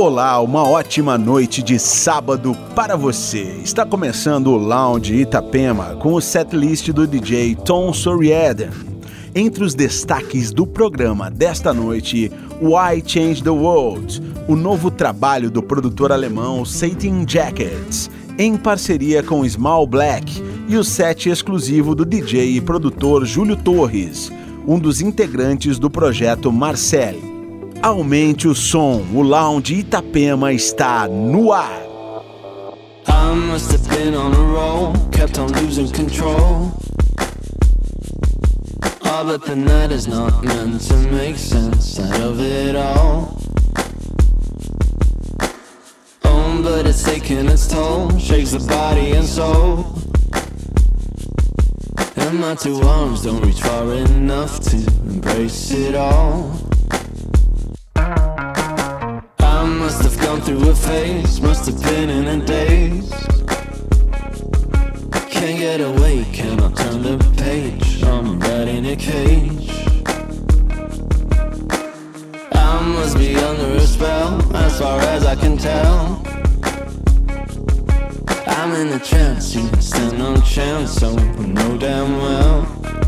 Olá, uma ótima noite de sábado para você. Está começando o Lounge Itapema com o setlist do DJ Tom Soriaden. Entre os destaques do programa desta noite, Why Change the World, o novo trabalho do produtor alemão Satan Jackets, em parceria com Small Black, e o set exclusivo do DJ e produtor Júlio Torres, um dos integrantes do projeto Marcel. Aumente o som, o lounge Itapema está no ar. I must have been on a roll, kept on losing control. Oh, but the night is not meant to make sense out of it all. Oh, but it's taking its toll, shakes the body and soul. And my two arms don't reach far enough to embrace it all. Must have gone through a phase, must have been in a daze. Can't get away, cannot turn the page. I'm right in a cage. I must be under a spell, as far as I can tell. I'm in a trance, you stand no chance, so I know damn well.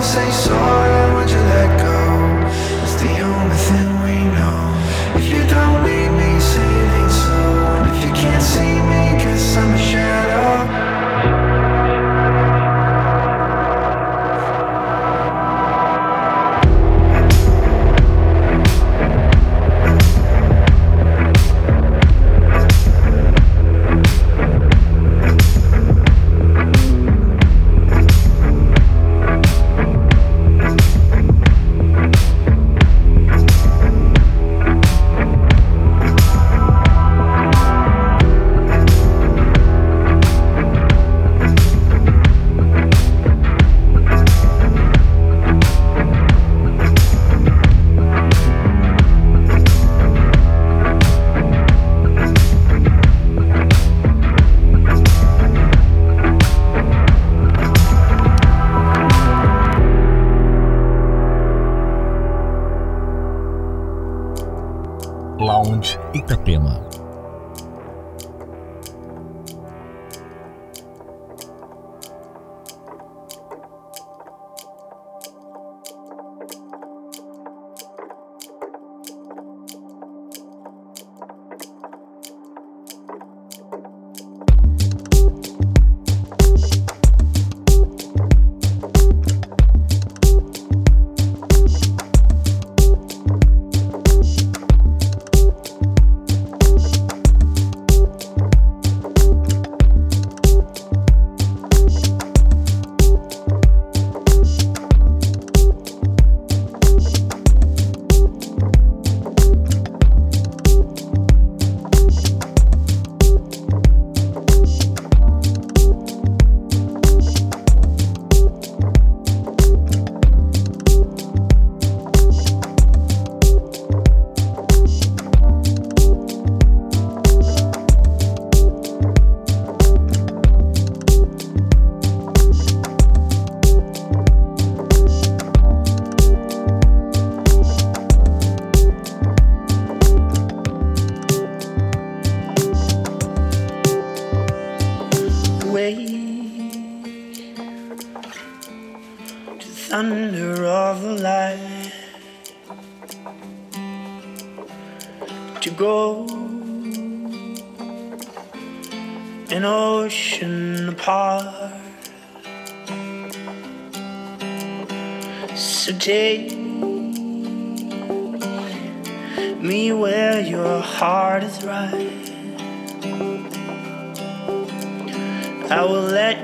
off and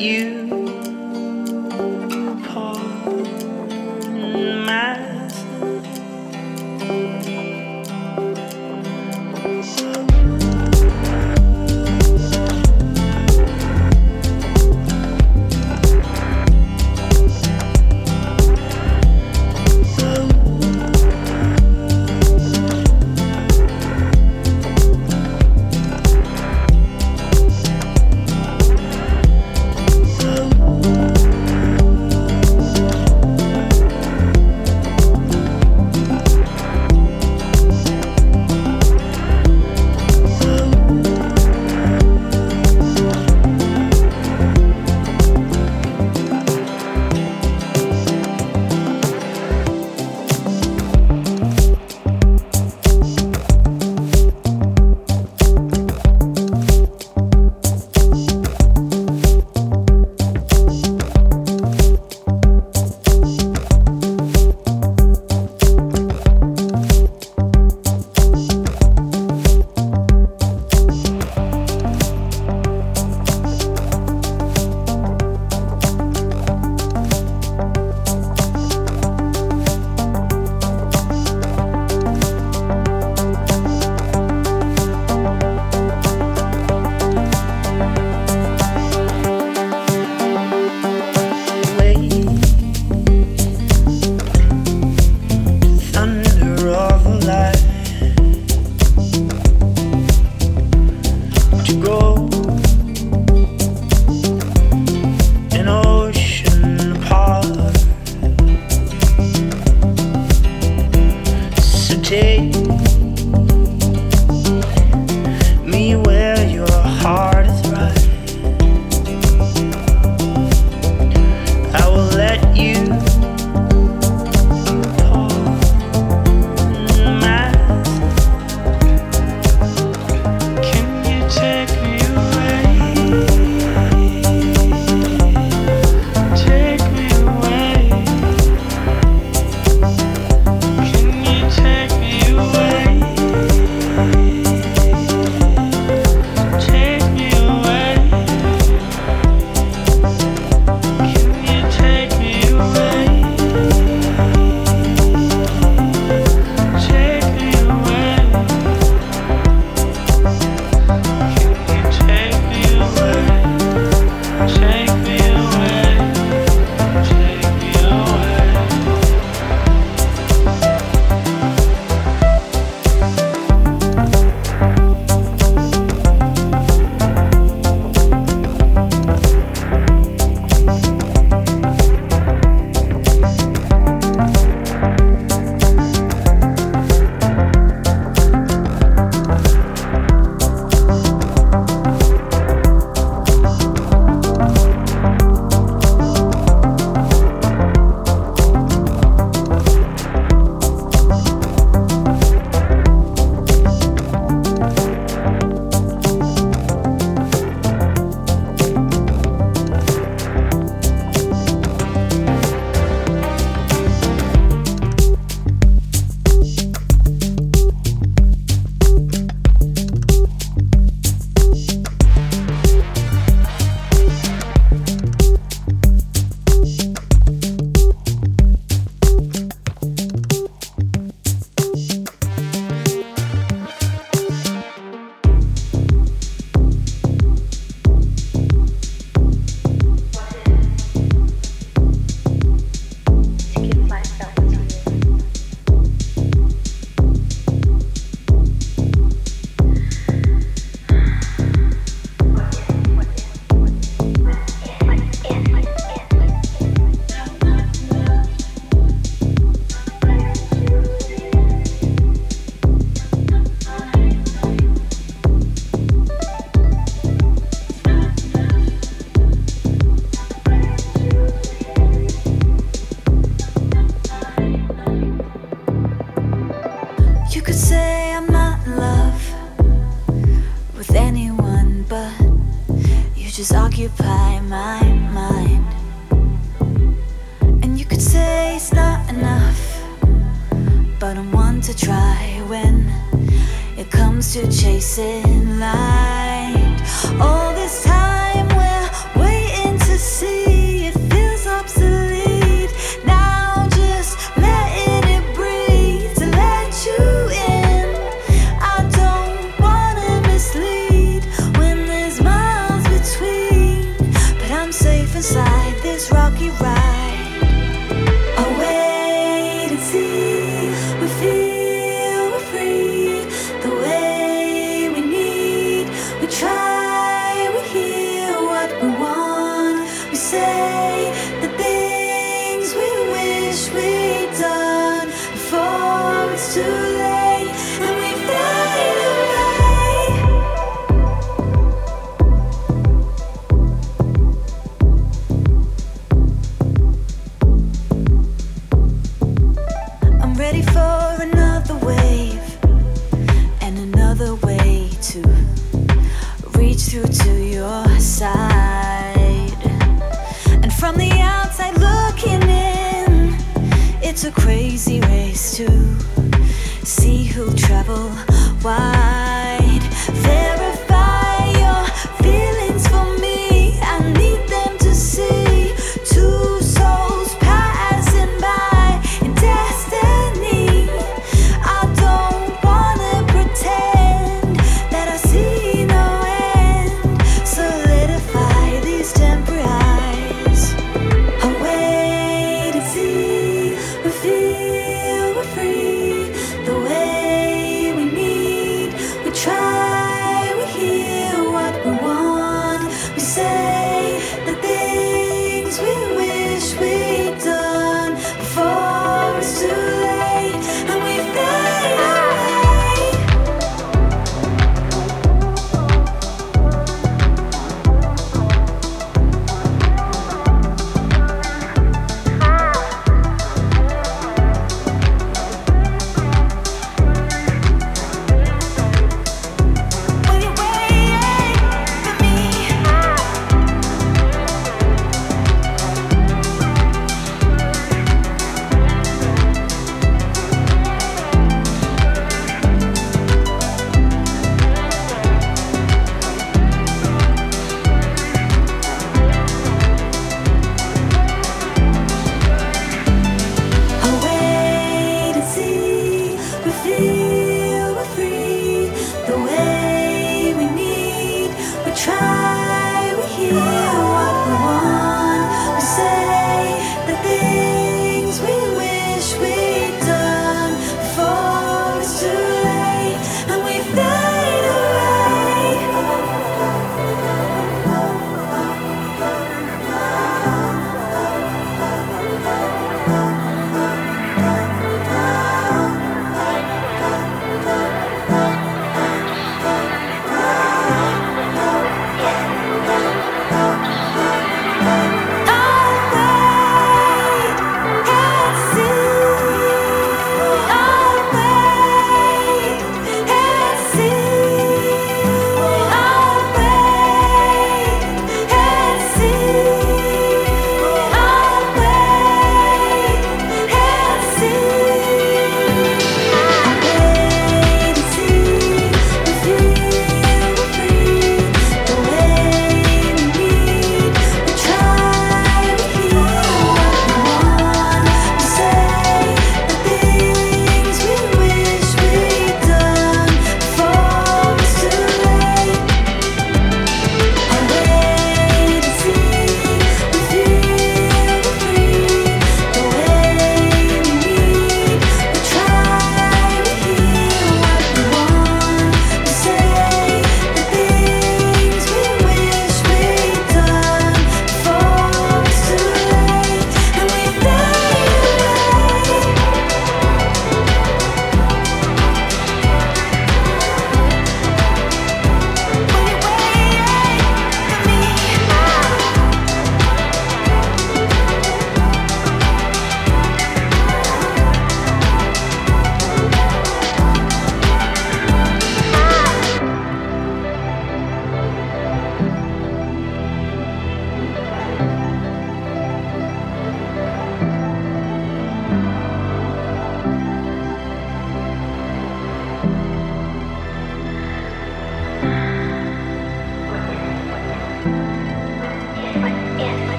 you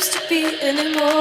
seems to be anymore.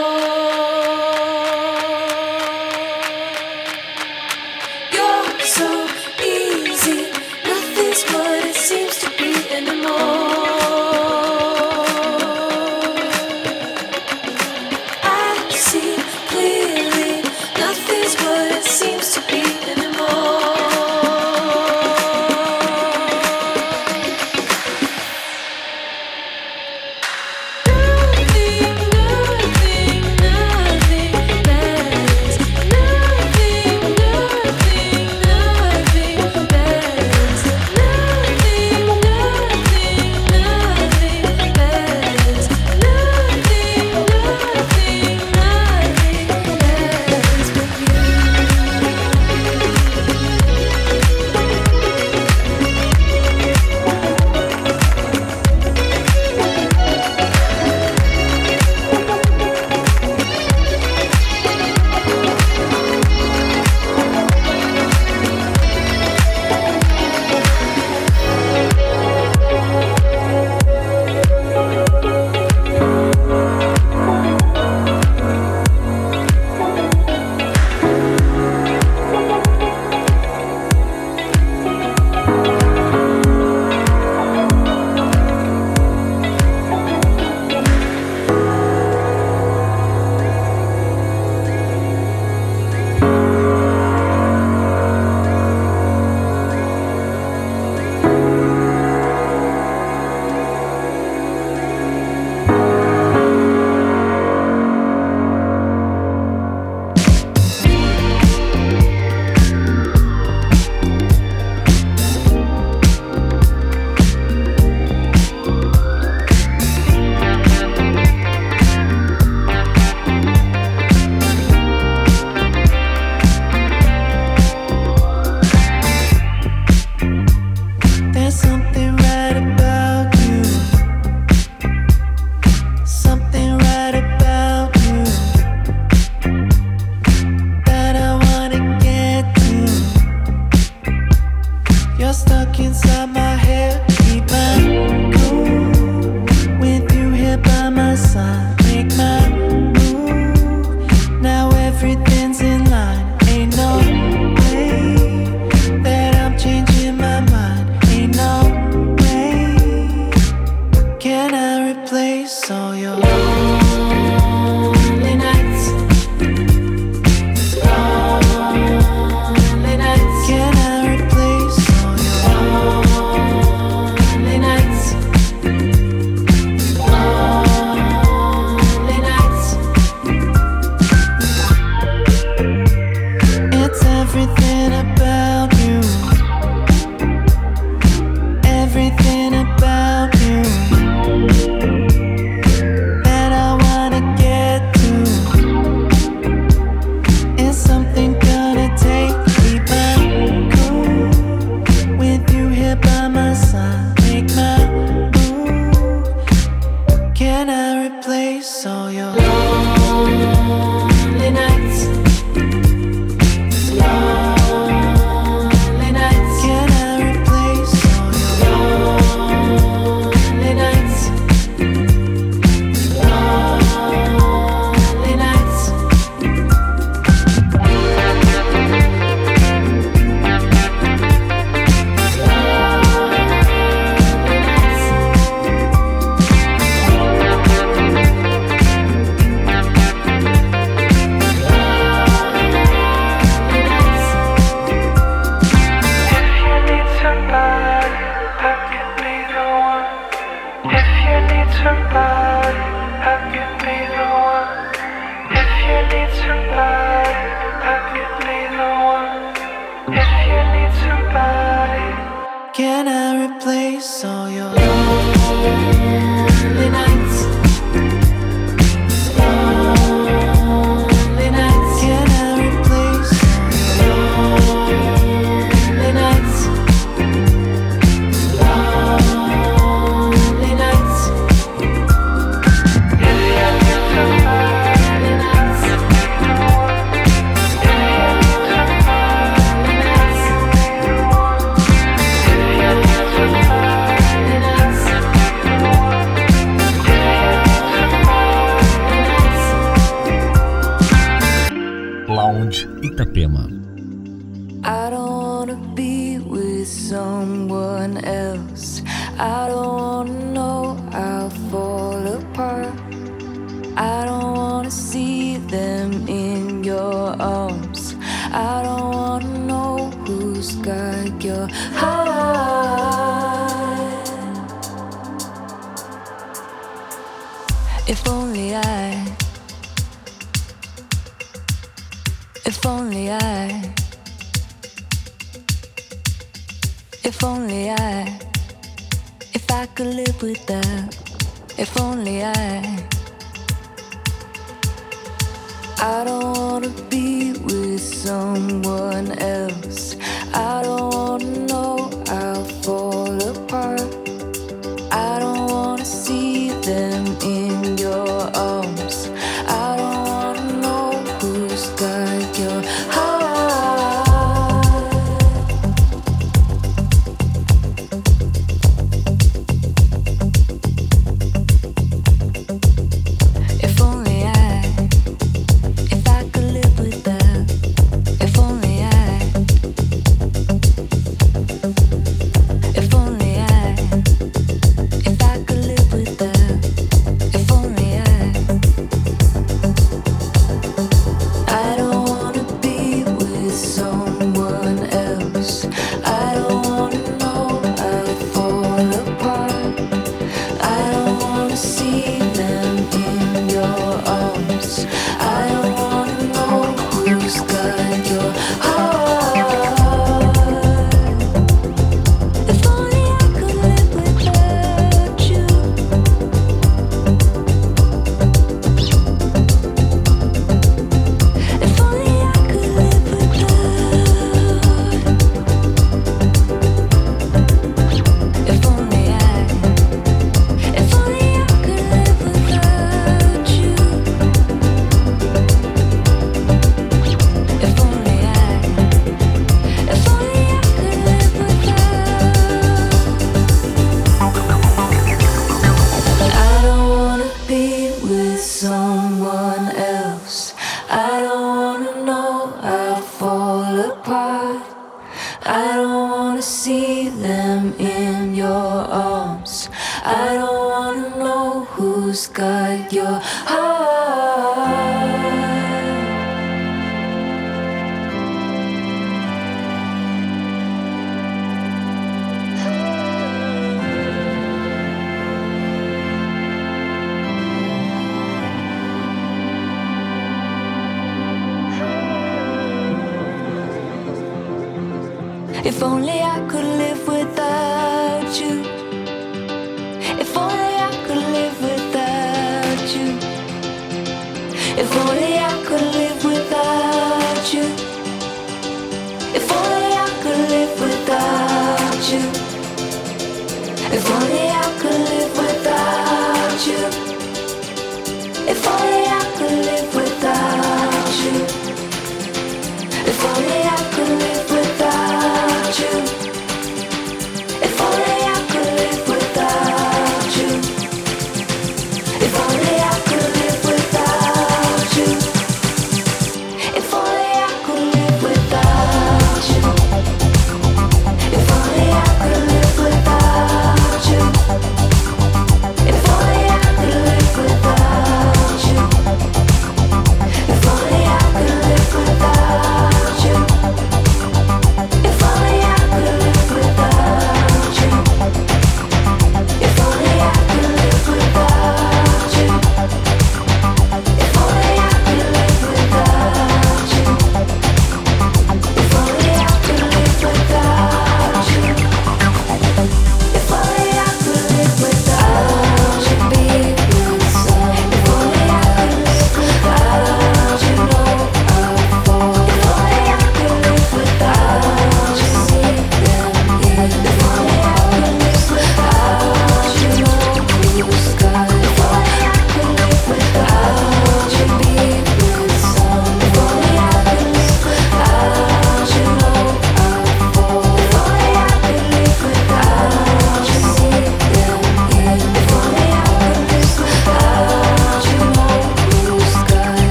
only I could live.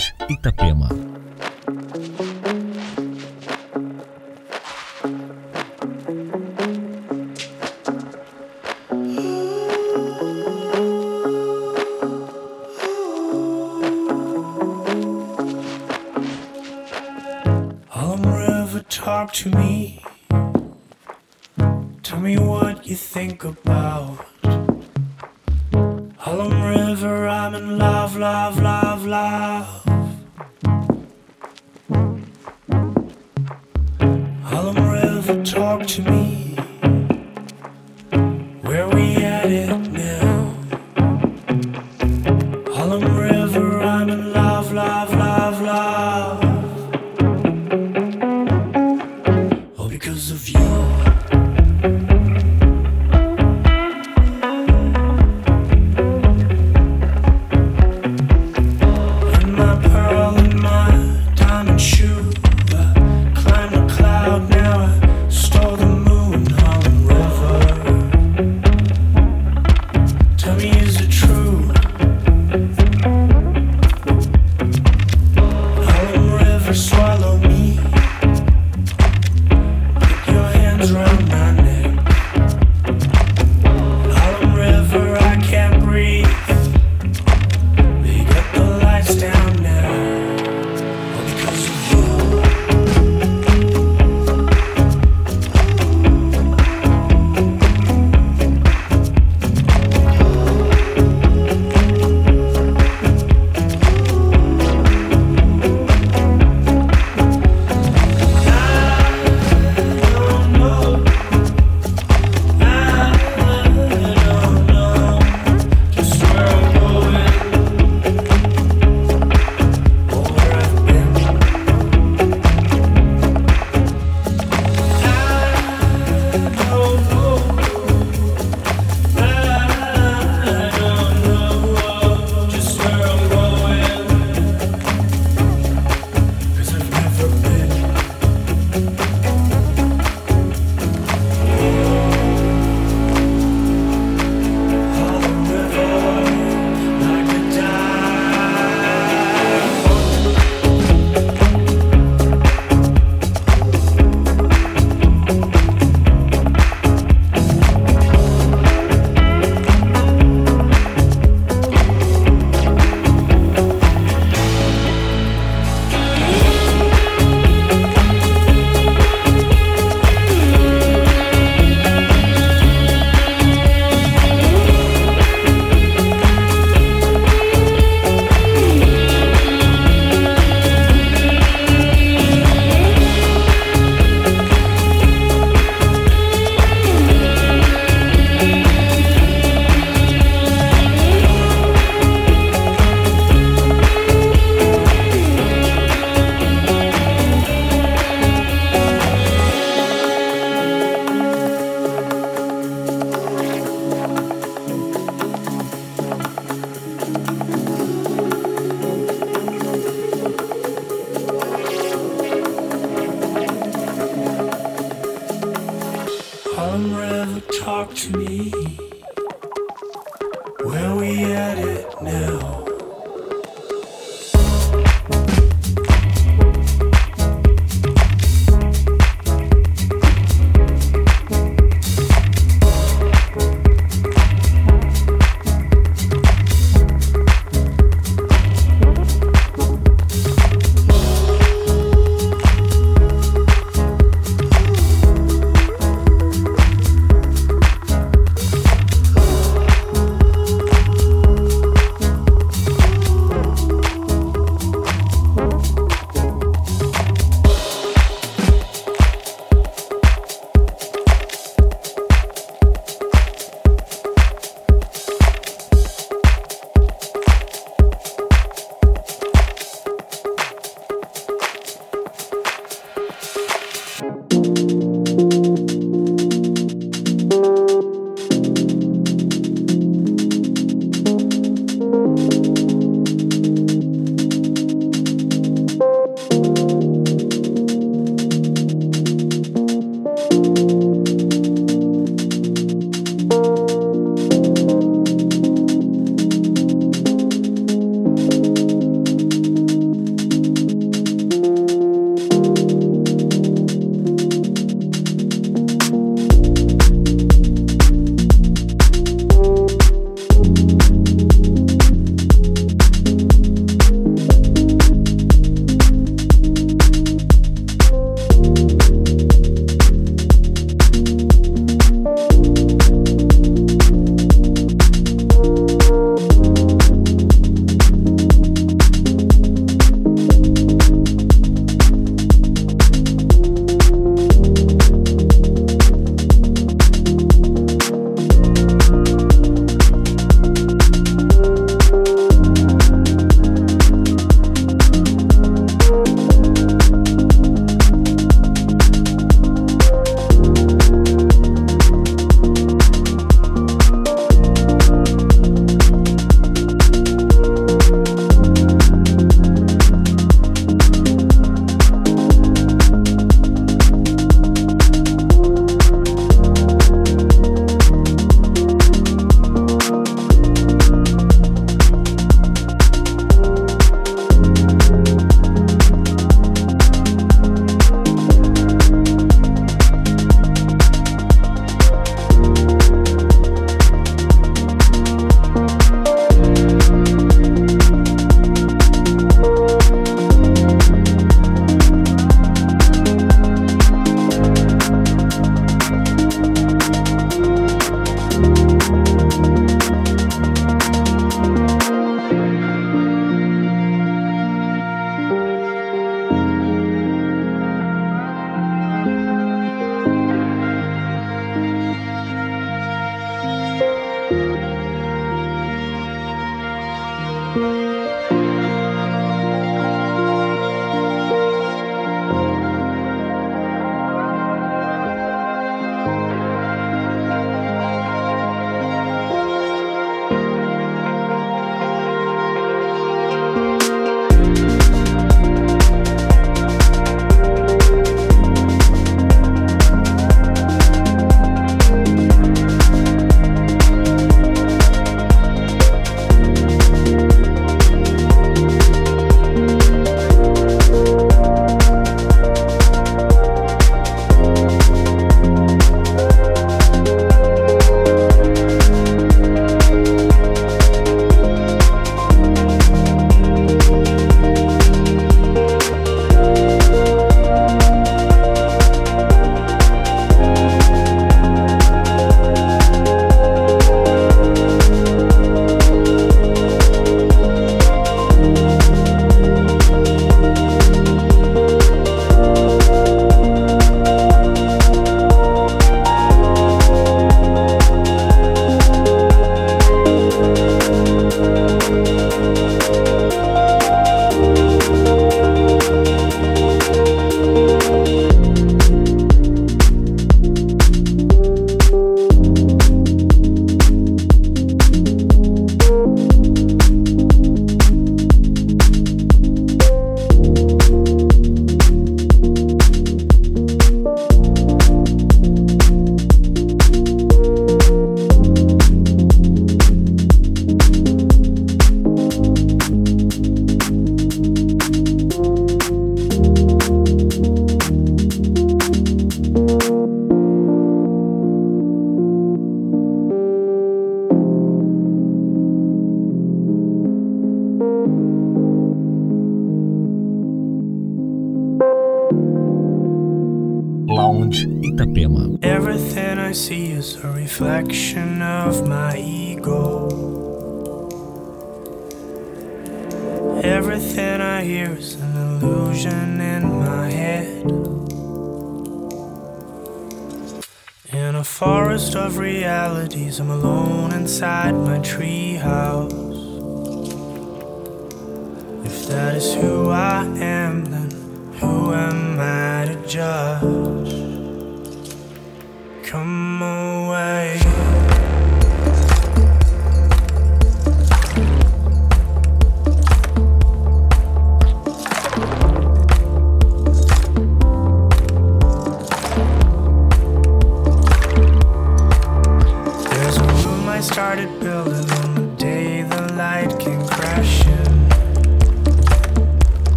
Lounge Itapema.